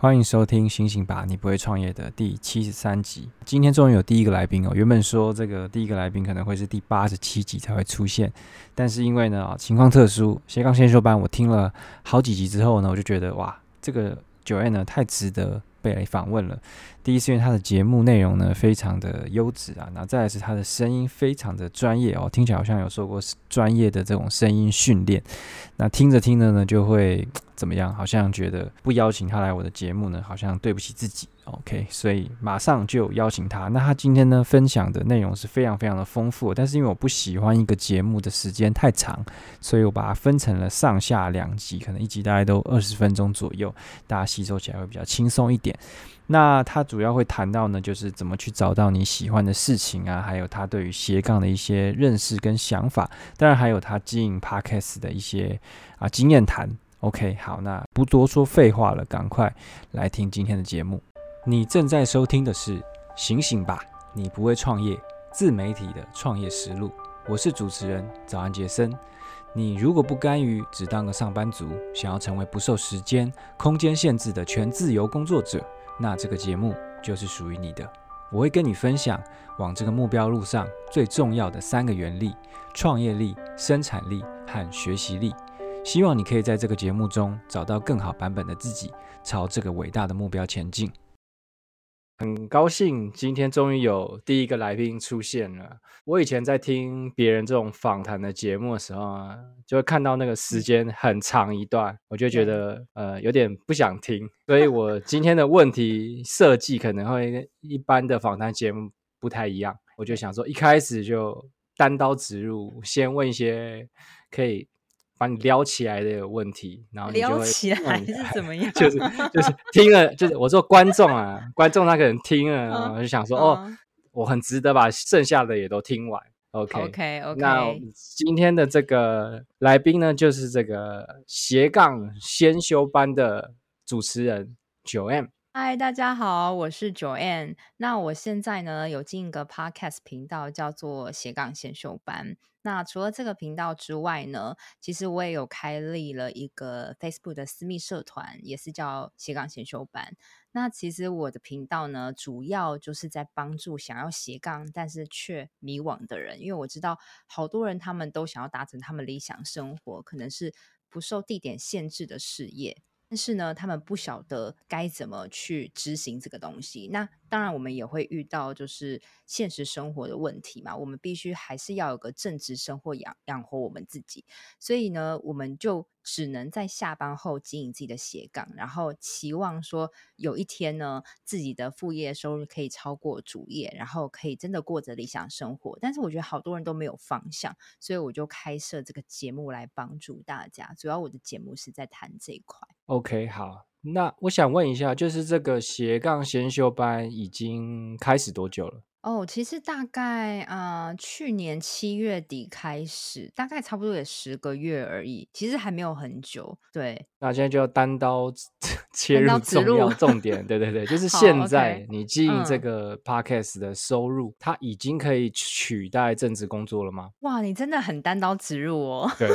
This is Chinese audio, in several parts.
欢迎收听《醒醒吧，你不会创业》的第七十三集。今天终于有第一个来宾哦。原本说这个第一个来宾可能会是第八十七集才会出现，但是因为呢情况特殊，斜杠先修班我听了好几集之后呢，我就觉得哇，这个九 N 呢太值得被访问了。第一是因为他的节目内容呢非常的优质啊，那再来是他的声音非常的专业哦，听起来好像有受过专业的这种声音训练。那听着听着呢就会。怎么样？好像觉得不邀请他来我的节目呢，好像对不起自己。OK，所以马上就邀请他。那他今天呢分享的内容是非常非常的丰富，但是因为我不喜欢一个节目的时间太长，所以我把它分成了上下两集，可能一集大概都二十分钟左右，大家吸收起来会比较轻松一点。那他主要会谈到呢，就是怎么去找到你喜欢的事情啊，还有他对于斜杠的一些认识跟想法，当然还有他经营 Podcast 的一些啊经验谈。OK，好，那不多说废话了，赶快来听今天的节目。你正在收听的是《醒醒吧，你不会创业》自媒体的创业实录。我是主持人早安杰森。你如果不甘于只当个上班族，想要成为不受时间、空间限制的全自由工作者，那这个节目就是属于你的。我会跟你分享往这个目标路上最重要的三个原力：创业力、生产力和学习力。希望你可以在这个节目中找到更好版本的自己，朝这个伟大的目标前进。很高兴今天终于有第一个来宾出现了。我以前在听别人这种访谈的节目的时候啊，就会看到那个时间很长一段，我就觉得呃有点不想听。所以我今天的问题设计可能会跟一般的访谈节目不太一样。我就想说一开始就单刀直入，先问一些可以。把你撩起来的有问题，然后你就会撩起来是怎么 样？就 是就是听了，就是我说观众啊，观众他可能听了，然后就想说、嗯、哦，我很值得把剩下的也都听完。OK OK OK。那今天的这个来宾呢，就是这个斜杠先修班的主持人 Joanne。嗨，大家好，我是 Joanne。那我现在呢有进一个 Podcast 频道，叫做斜杠先修班。那除了这个频道之外呢，其实我也有开立了一个 Facebook 的私密社团，也是叫斜杠先修班。那其实我的频道呢，主要就是在帮助想要斜杠但是却迷惘的人，因为我知道好多人他们都想要达成他们理想生活，可能是不受地点限制的事业。但是呢，他们不晓得该怎么去执行这个东西。那当然，我们也会遇到就是现实生活的问题嘛。我们必须还是要有个正职生活养养活我们自己。所以呢，我们就只能在下班后经营自己的斜杠，然后期望说有一天呢，自己的副业收入可以超过主业，然后可以真的过着理想生活。但是我觉得好多人都没有方向，所以我就开设这个节目来帮助大家。主要我的节目是在谈这一块。OK，好，那我想问一下，就是这个斜杠先修班已经开始多久了？哦，其实大概啊、呃，去年七月底开始，大概差不多也十个月而已，其实还没有很久。对，那现在就要单刀 切入重要重点，对对对，就是现在你经营这个 podcast 的收入，它已经可以取代正职工作了吗？哇，你真的很单刀直入哦。对。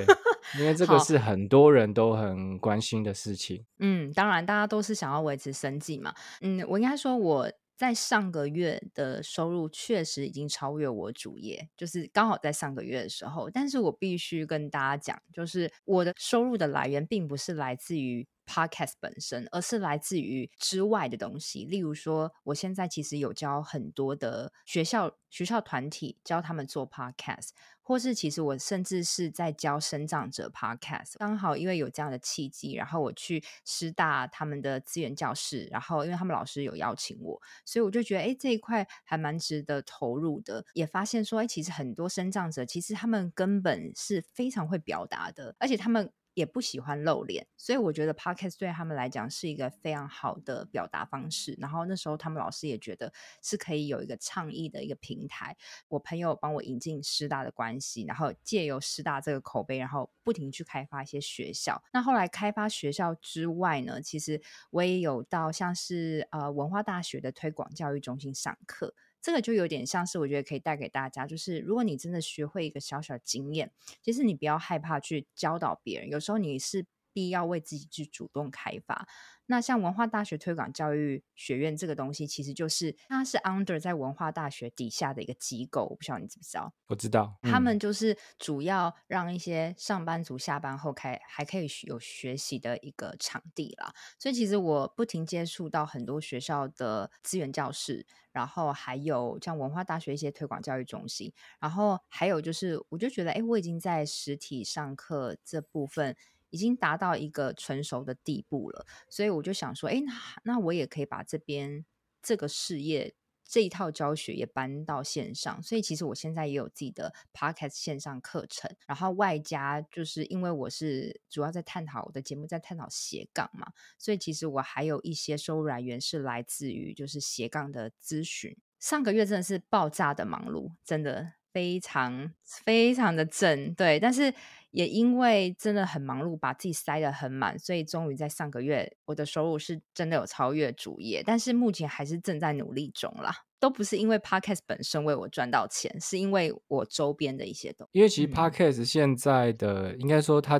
因为这个是很多人都很关心的事情。嗯，当然，大家都是想要维持生计嘛。嗯，我应该说我在上个月的收入确实已经超越我主业，就是刚好在上个月的时候。但是我必须跟大家讲，就是我的收入的来源并不是来自于 Podcast 本身，而是来自于之外的东西。例如说，我现在其实有教很多的学校、学校团体，教他们做 Podcast。或是其实我甚至是在教身障者 Podcast，刚好因为有这样的契机，然后我去师大他们的资源教室，然后因为他们老师有邀请我，所以我就觉得哎，这一块还蛮值得投入的。也发现说，哎，其实很多身障者其实他们根本是非常会表达的，而且他们。也不喜欢露脸，所以我觉得 Podcast 对他们来讲是一个非常好的表达方式。然后那时候他们老师也觉得是可以有一个倡议的一个平台。我朋友帮我引进师大的关系，然后借由师大这个口碑，然后不停去开发一些学校。那后来开发学校之外呢，其实我也有到像是呃文化大学的推广教育中心上课。这个就有点像是我觉得可以带给大家，就是如果你真的学会一个小小经验，其实你不要害怕去教导别人。有时候你是必要为自己去主动开发。那像文化大学推广教育学院这个东西，其实就是它是 under 在文化大学底下的一个机构，我不知道你知不知道？我知道，嗯、他们就是主要让一些上班族下班后开还可以有学习的一个场地啦。所以其实我不停接触到很多学校的资源教室，然后还有像文化大学一些推广教育中心，然后还有就是我就觉得，哎，我已经在实体上课这部分。已经达到一个成熟的地步了，所以我就想说，哎，那那我也可以把这边这个事业这一套教学也搬到线上。所以其实我现在也有自己的 podcast 线上课程，然后外加就是因为我是主要在探讨我的节目在探讨斜杠嘛，所以其实我还有一些收入来源是来自于就是斜杠的咨询。上个月真的是爆炸的忙碌，真的非常非常的正，对，但是。也因为真的很忙碌，把自己塞得很满，所以终于在上个月，我的收入是真的有超越主业，但是目前还是正在努力中啦。都不是因为 Podcast 本身为我赚到钱，是因为我周边的一些东西。因为其实 Podcast 现在的、嗯、应该说它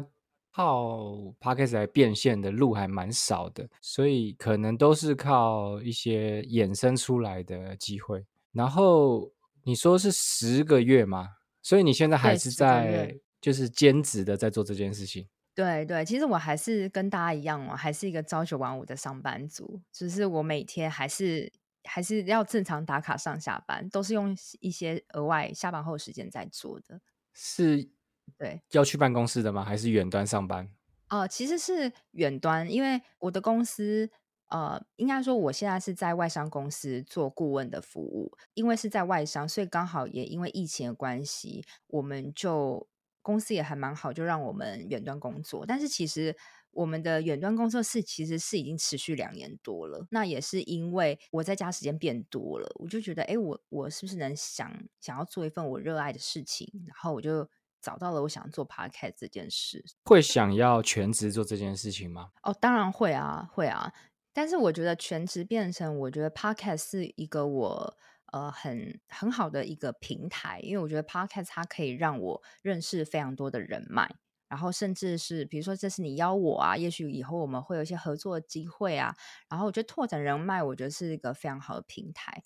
靠 Podcast 来变现的路还蛮少的，所以可能都是靠一些衍生出来的机会。然后你说是十个月吗？所以你现在还是在。就是兼职的在做这件事情。对对，其实我还是跟大家一样哦，还是一个朝九晚五的上班族。只、就是我每天还是还是要正常打卡上下班，都是用一些额外下班后时间在做的。是，对，要去办公室的吗？还是远端上班？哦、呃，其实是远端，因为我的公司，呃，应该说我现在是在外商公司做顾问的服务，因为是在外商，所以刚好也因为疫情的关系，我们就。公司也还蛮好，就让我们远端工作。但是其实我们的远端工作室其实是已经持续两年多了。那也是因为我在家时间变多了，我就觉得，哎，我我是不是能想想要做一份我热爱的事情？然后我就找到了我想做 podcast 这件事。会想要全职做这件事情吗？哦，当然会啊，会啊。但是我觉得全职变成，我觉得 podcast 是一个我。呃，很很好的一个平台，因为我觉得 Podcast 它可以让我认识非常多的人脉，然后甚至是比如说这是你邀我啊，也许以后我们会有一些合作机会啊，然后我觉得拓展人脉，我觉得是一个非常好的平台。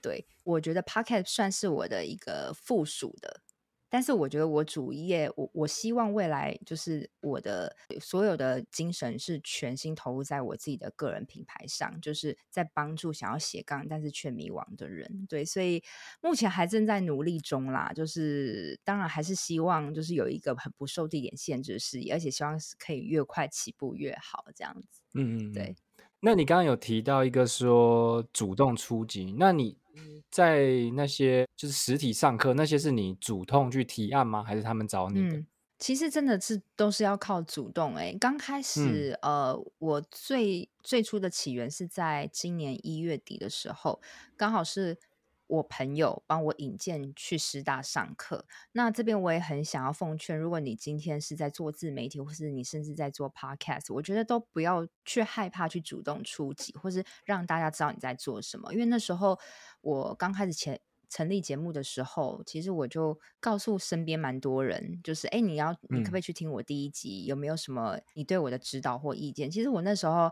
对，我觉得 Podcast 算是我的一个附属的。但是我觉得我主业，我我希望未来就是我的所有的精神是全心投入在我自己的个人品牌上，就是在帮助想要斜杠但是却迷惘的人。对，所以目前还正在努力中啦。就是当然还是希望就是有一个很不受地点限制的事业，而且希望是可以越快起步越好这样子。嗯嗯，对。那你刚刚有提到一个说主动出击，那你？在那些就是实体上课，那些是你主动去提案吗？还是他们找你的？嗯，其实真的是都是要靠主动欸。诶，刚开始，嗯，呃，我最最初的起源是在今年一月底的时候，刚好是。我朋友帮我引荐去师大上课，那这边我也很想要奉劝，如果你今天是在做自媒体，或是你甚至在做 podcast，我觉得都不要去害怕去主动出击，或是让大家知道你在做什么。因为那时候我刚开始前成立节目的时候，其实我就告诉身边蛮多人，就是哎，你要你可不可以去听我第一集？嗯。有没有什么你对我的指导或意见？其实我那时候。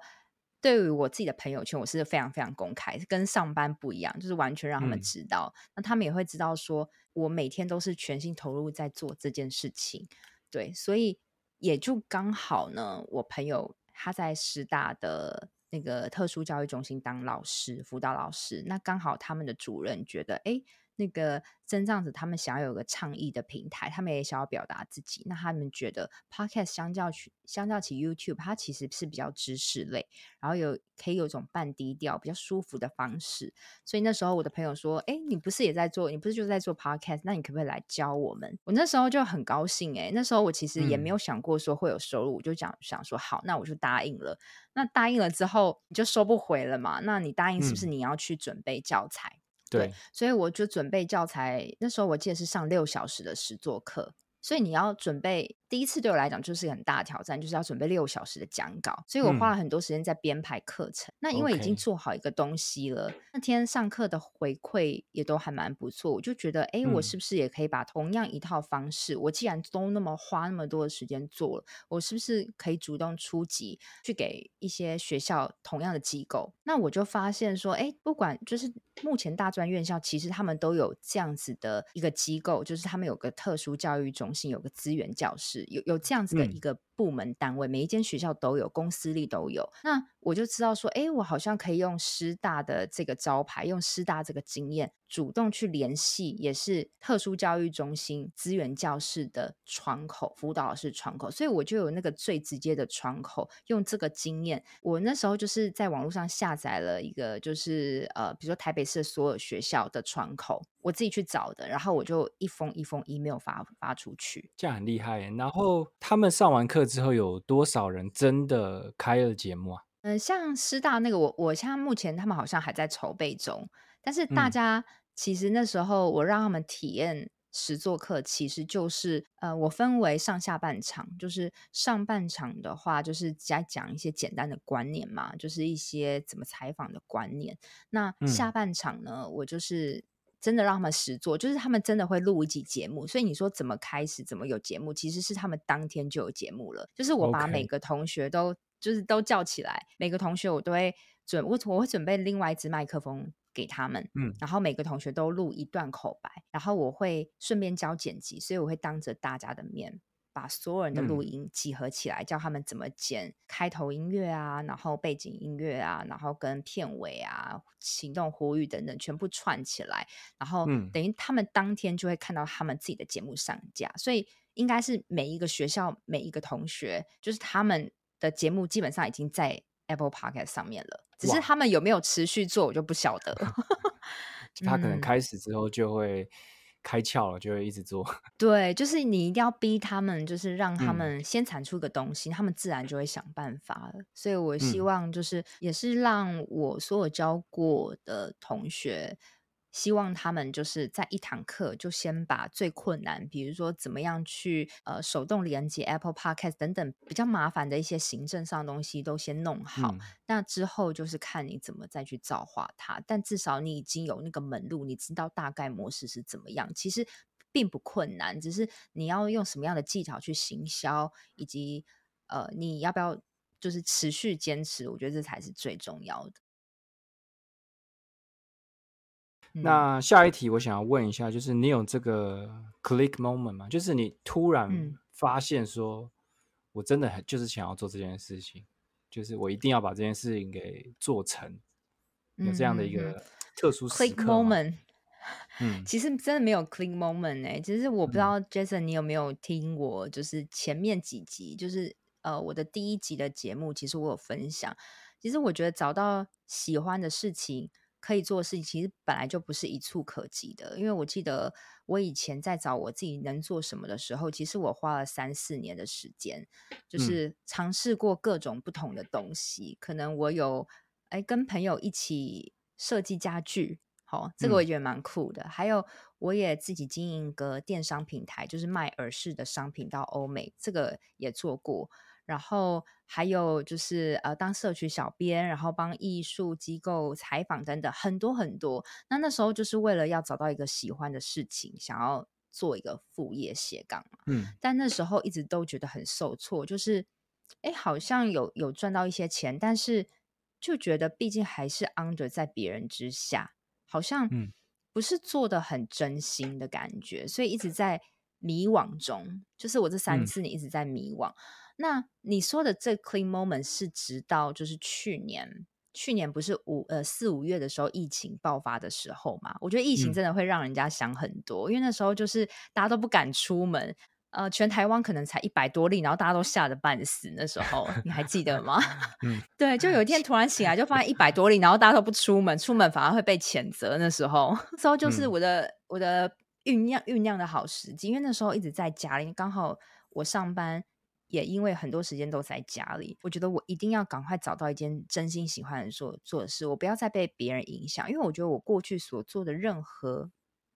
对于我自己的朋友圈，我是非常非常公开，跟上班不一样，就是完全让他们知道。嗯、那他们也会知道，说我每天都是全心投入在做这件事情。对，所以也就刚好呢，我朋友他在师大的那个特殊教育中心当老师，辅导老师。那刚好他们的主任觉得，哎。那个真这样子，他们想要有个倡议的平台，他们也想要表达自己。那他们觉得 Podcast 相较起相较起 YouTube，它其实是比较知识类，然后有可以有一种半低调、比较舒服的方式。所以那时候我的朋友说：“哎，你不是也在做？你不是就在做 Podcast？那你可不可以来教我们？”我那时候就很高兴。哎，那时候我其实也没有想过说会有收入，我就讲想说好，那我就答应了。那答应了之后，你就收不回了嘛？那你答应是不是你要去准备教材？对，所以我就准备教材。那时候我记得是上六小时的实作课，所以你要准备。第一次对我来讲就是很大挑战，就是要准备六小时的讲稿，所以我花了很多时间在编排课程。嗯、那因为已经做好一个东西了.那天上课的回馈也都还蛮不错，我就觉得，哎、欸，我是不是也可以把同样一套方式，嗯、我既然都那么花那么多的时间做了，我是不是可以主动出击，去给一些学校同样的机构？那我就发现说，哎、欸，不管就是目前大专院校，其实他们都有这样子的一个机构，就是他们有个特殊教育中心，有个资源教室。有有这样子的一个部门单位，每一间学校都有，公司里都有。那我就知道说，哎，我好像可以用师大的这个招牌，用师大这个经验，主动去联系，也是特殊教育中心资源教室的窗口，辅导室窗口。所以我就有那个最直接的窗口，用这个经验。我那时候就是在网络上下载了一个，就是呃，比如说台北市所有学校的窗口，我自己去找的，然后我就一封一封 email 发发出去，这样很厉害。然后他们上完课之后，有多少人真的开了节目啊？嗯、呃，像师大那个我，我我现在目前他们好像还在筹备中，但是大家其实那时候我让他们体验实做课，其实就是呃，我分为上下半场，就是上半场的话，就是在讲一些简单的观念嘛，就是一些怎么采访的观念。那下半场呢，嗯、我就是。真的让他们实做，就是他们真的会录一集节目。所以你说怎么开始，怎么有节目，其实是他们当天就有节目了。就是我把每个同学都.就是都叫起来，每个同学我都会准我我会准备另外一支麦克风给他们，嗯，然后每个同学都录一段口白，然后我会顺便教剪辑，所以我会当着大家的面。把所有人的录音集合起来，嗯、教他们怎么剪开头音乐啊，然后背景音乐啊，然后跟片尾啊、行动呼吁等等全部串起来，然后等于他们当天就会看到他们自己的节目上架，嗯、所以应该是每一个学校每一个同学，就是他们的节目基本上已经在 Apple Podcast 上面了，只是他们有没有持续做，我就不晓得。他可能开始之后就会。开窍了就会一直做，对，就是你一定要逼他们，就是让他们先产出个东西，嗯、他们自然就会想办法了。所以我希望就是也是让我所有教过的同学。希望他们就是在一堂课就先把最困难，比如说怎么样去呃手动连接 Apple Podcast 等等比较麻烦的一些行政上的东西都先弄好。嗯、那之后就是看你怎么再去造化它。但至少你已经有那个门路，你知道大概模式是怎么样。其实并不困难，只是你要用什么样的技巧去行销，以及呃你要不要就是持续坚持。我觉得这才是最重要的。那下一题，我想要问一下，就是你有这个 click moment 吗？就是你突然发现说，我真的很就是想要做这件事情，就是我一定要把这件事情给做成，有这样的一个特殊时刻 click moment。嗯，其实真的没有 click moment 哎、欸，其实我不知道 Jason 你有没有听我，就是前面几集，就是呃我的第一集的节目，其实我有分享，其实我觉得找到喜欢的事情。可以做的事情其实本来就不是一蹴可及的，因为我记得我以前在找我自己能做什么的时候，其实我花了三四年的时间，就是尝试过各种不同的东西。嗯、可能我有哎跟朋友一起设计家具，好、哦，这个我也觉得蛮酷的。嗯、还有我也自己经营个电商平台，就是卖耳饰的商品到欧美，这个也做过。然后还有就是呃，当社区小编，然后帮艺术机构采访等等，很多很多。那那时候就是为了要找到一个喜欢的事情，想要做一个副业斜杠嘛。嗯。但那时候一直都觉得很受挫，就是哎，好像有有赚到一些钱，但是就觉得毕竟还是 under 在别人之下，好像不是做的很真心的感觉，所以一直在迷惘中。就是我这三次你一直在迷惘。嗯那你说的这 clean moment 是直到就是去年，去年不是五呃四五月的时候疫情爆发的时候嘛？我觉得疫情真的会让人家想很多，嗯、因为那时候就是大家都不敢出门，呃，全台湾可能才一百多例，然后大家都吓得半死。那时候你还记得吗？嗯，对，就有一天突然醒来就发现一百多例，然后大家都不出门，出门反而会被谴责。那时候，那时候就是我的、嗯、我的酝酿酝酿的好时机，因为那时候一直在家里，刚好我上班。也因为很多时间都在家里，我觉得我一定要赶快找到一件真心喜欢的做做的事，我不要再被别人影响，因为我觉得我过去所做的任何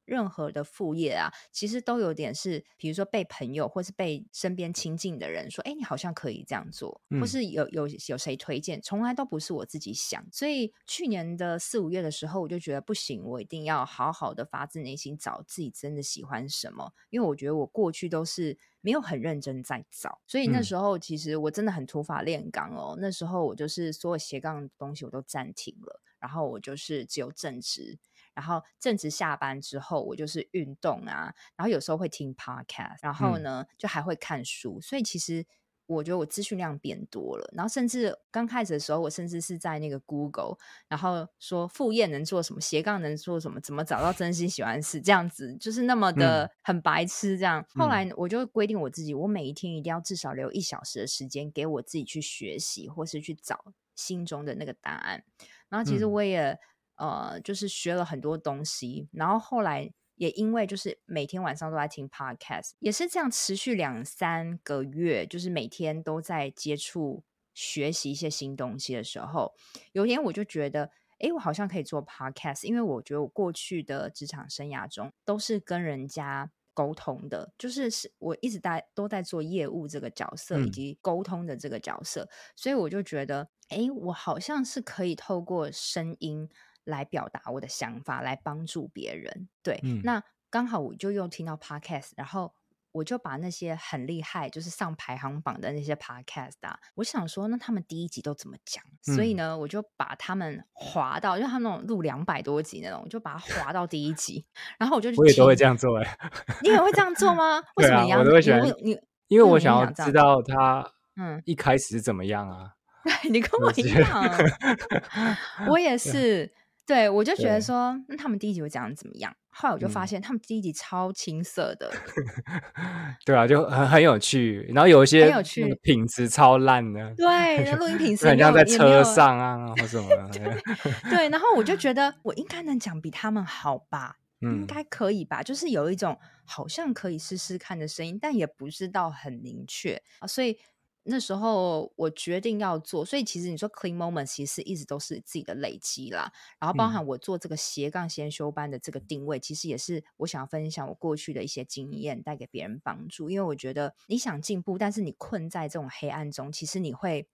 任何的副业啊，其实都有点是，比如说被朋友或是被身边亲近的人说，哎，你好像可以这样做，或是有有有谁推荐，从来都不是我自己想。所以去年的四五月的时候，我就觉得不行，我一定要好好的发自内心找自己真的喜欢什么，因为我觉得我过去都是没有很认真在找，所以那时候其实我真的很土法炼钢哦。那时候我就是所有斜杠的东西我都暂停了，然后我就是只有正职。然后正值下班之后，我就是运动啊，然后有时候会听 podcast，然后呢、嗯、就还会看书，所以其实我觉得我资讯量变多了。然后甚至刚开始的时候，我甚至是在那个 Google，然后说副业能做什么，斜杠能做什么，怎么找到真心喜欢的事，这样子就是那么的很白痴这样。嗯、后来我就规定我自己，我每一天一定要至少留一小时的时间给我自己去学习，或是去找心中的那个答案。然后其实我也。嗯呃，就是学了很多东西，然后后来也因为就是每天晚上都在听 podcast，也是这样持续两三个月，就是每天都在接触学习一些新东西的时候，有一天我就觉得，哎，我好像可以做 podcast，因为我觉得我过去的职场生涯中都是跟人家沟通的，就是是我一直在都在做业务这个角色以及沟通的这个角色，嗯、所以我就觉得，哎，我好像是可以透过声音。来表达我的想法，来帮助别人。对，嗯、那刚好我就又听到 podcast，然后我就把那些很厉害，就是上排行榜的那些 podcast 啊，我想说，那他们第一集都怎么讲？嗯、所以呢，我就把他们划到，因为他们那种录两百多集那种，我就把它划到第一集。然后我就去，我也都会这样做哎，你也会这样做吗？为什么你要？我都会喜欢你，因为我想要知道他嗯一开始是怎么样啊？对，你跟我一样，我也是。对，我就觉得说，那他们第一集会讲怎么样？后来我就发现，他们第一集超青涩的。对啊，就很很有趣，然后有一些很有趣，品质超烂的。对，那录音品质很像在车上啊，或什么。对，然后我就觉得，我应该能讲比他们好吧？嗯应该可以吧？就是有一种好像可以试试看的声音，但也不是到很明确啊，所以。那时候我决定要做，所以其实你说 Clean Moment 其实一直都是自己的累积啦。然后包含我做这个斜杠先修班的这个定位，嗯、其实也是我想要分享我过去的一些经验，带给别人帮助。因为我觉得你想进步，但是你困在这种黑暗中，其实你会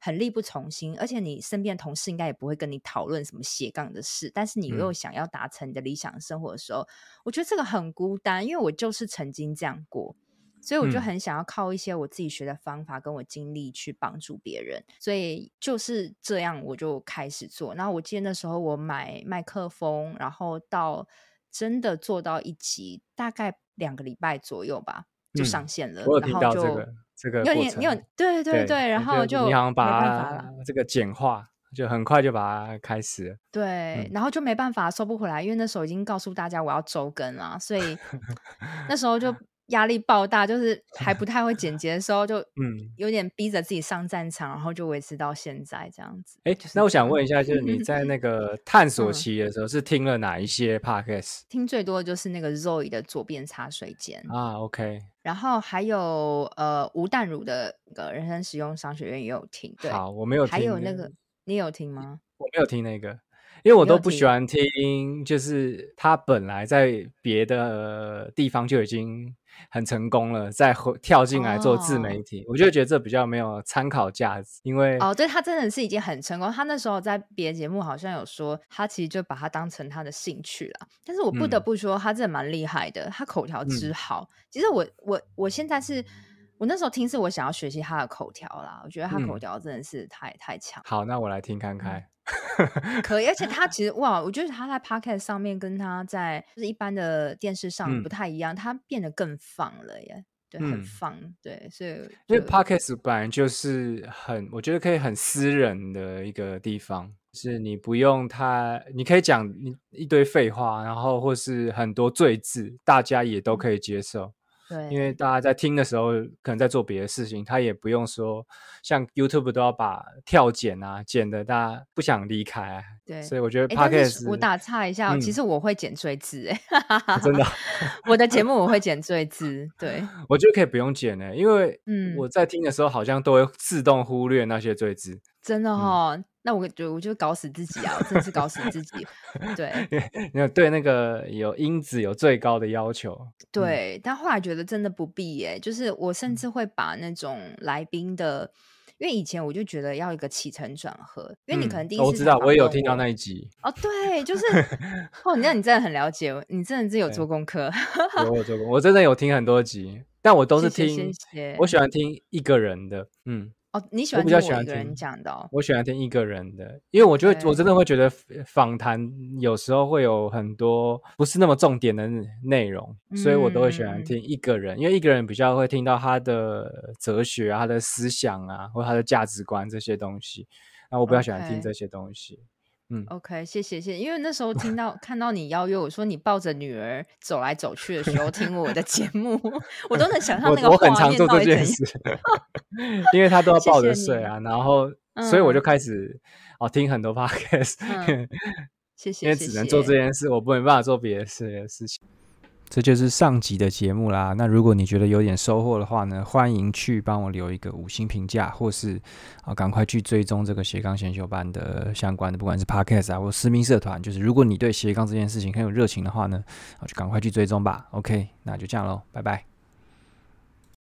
很力不从心，而且你身边的同事应该也不会跟你讨论什么斜杠的事。但是你又想要达成你的理想生活的时候，嗯、我觉得这个很孤单，因为我就是曾经这样过。所以我就很想要靠一些我自己学的方法跟我经历去帮助别人，所以就是这样，我就开始做。然后我记得那时候我买麦克风，然后到真的做到一集，大概两个礼拜左右吧，就上线了。我有听到这个这个，有点你有对对对，然后就你好像把这个简化，就很快就把它开始了。对，然后就没办法收不回来，因为那时候已经告诉大家我要周更了，所以 那时候就。压力爆大，就是 还不太会剪辑的时候，就嗯，有点逼着自己上战场，嗯、然后就维持到现在这样子。哎、欸，那我想问一下，就是你在那 个探索期的时候，是听了哪一些 podcast？、嗯、听最多的就是那个 Zoe 的左边茶水间啊，OK。然后还有呃吴淡如的那个人生实用商学院也有听。对，好，我没有听。还有那个你有听吗？我没有听那个。因为我都不喜欢听，就是他本来在别的地方就已经很成功了，再回跳进来做自媒体，哦、我就觉得这比较没有参考价值。因为哦，对，他真的是已经很成功。他那时候在别的节目好像有说，他其实就把他当成他的兴趣了。但是我不得不说，他真的蛮厉害的，他口条之好。嗯、其实我我我现在是。我那时候听是我想要学习他的口条啦，我觉得他口条真的是太、嗯、太强。好，那我来听看看。可以，而且他 其实哇，我觉得他在 Podcast 上面跟他在就是一般的电视上不太一样，嗯、他变得更放了耶，对，很放，嗯、对，所以因为 Podcast 本来就是很，我觉得可以很私人的一个地方，是你不用太，你可以讲你一堆废话，然后或是很多罪字，大家也都可以接受。嗯对，因为大家在听的时候，可能在做别的事情，他也不用说像 YouTube 都要把跳剪啊剪的，大家不想离开啊。对，所以我觉得 Podcast 我打岔一下，嗯、其实我会剪赘字哎，真的，我的节目我会剪赘 字。对，我觉得可以不用剪呢，因为嗯，我在听的时候好像都会自动忽略那些赘字。真的哈、哦。嗯那我觉得我就搞死自己啊！我真是搞死自己。对，你有对那个有音质有最高的要求。对，嗯、但后来觉得真的不必耶。就是我甚至会把那种来宾的，因为以前我就觉得要一个起承转合，因为你可能第一次、嗯、我知道，我也有听到那一集。哦，对，就是 哦，那你真的很了解，你真的是有做功课。有我做功课，我真的有听很多集，但我都是听，谢谢谢谢我喜欢听一个人的，嗯。哦，你喜欢听我一个人讲的？我喜欢听一个人的，因为我觉得我真的会觉得访谈有时候会有很多不是那么重点的内容，所以我都会喜欢听一个人，因为一个人比较会听到他的哲学啊、他的思想啊，或他的价值观这些东西。那我比较喜欢听这些东西。嗯，OK，谢谢谢谢，因为那时候听到看到你邀约我说你抱着女儿走来走去的时候听我的节目，我都能想象那个画面。我很常做这件事，因为他都要抱着睡啊，然后所以我就开始哦听很多 podcast，嗯。谢谢，因为只能做这件事，我不没办法做别的事的事情。这就是上集的节目啦。那如果你觉得有点收获的话呢，欢迎去帮我留一个五星评价，或是啊，赶快去追踪这个斜杠先修班的相关的，不管是 Podcast 啊，或私密社团。就是如果你对斜杠这件事情很有热情的话呢，啊，就赶快去追踪吧。OK，那就这样喽，拜拜。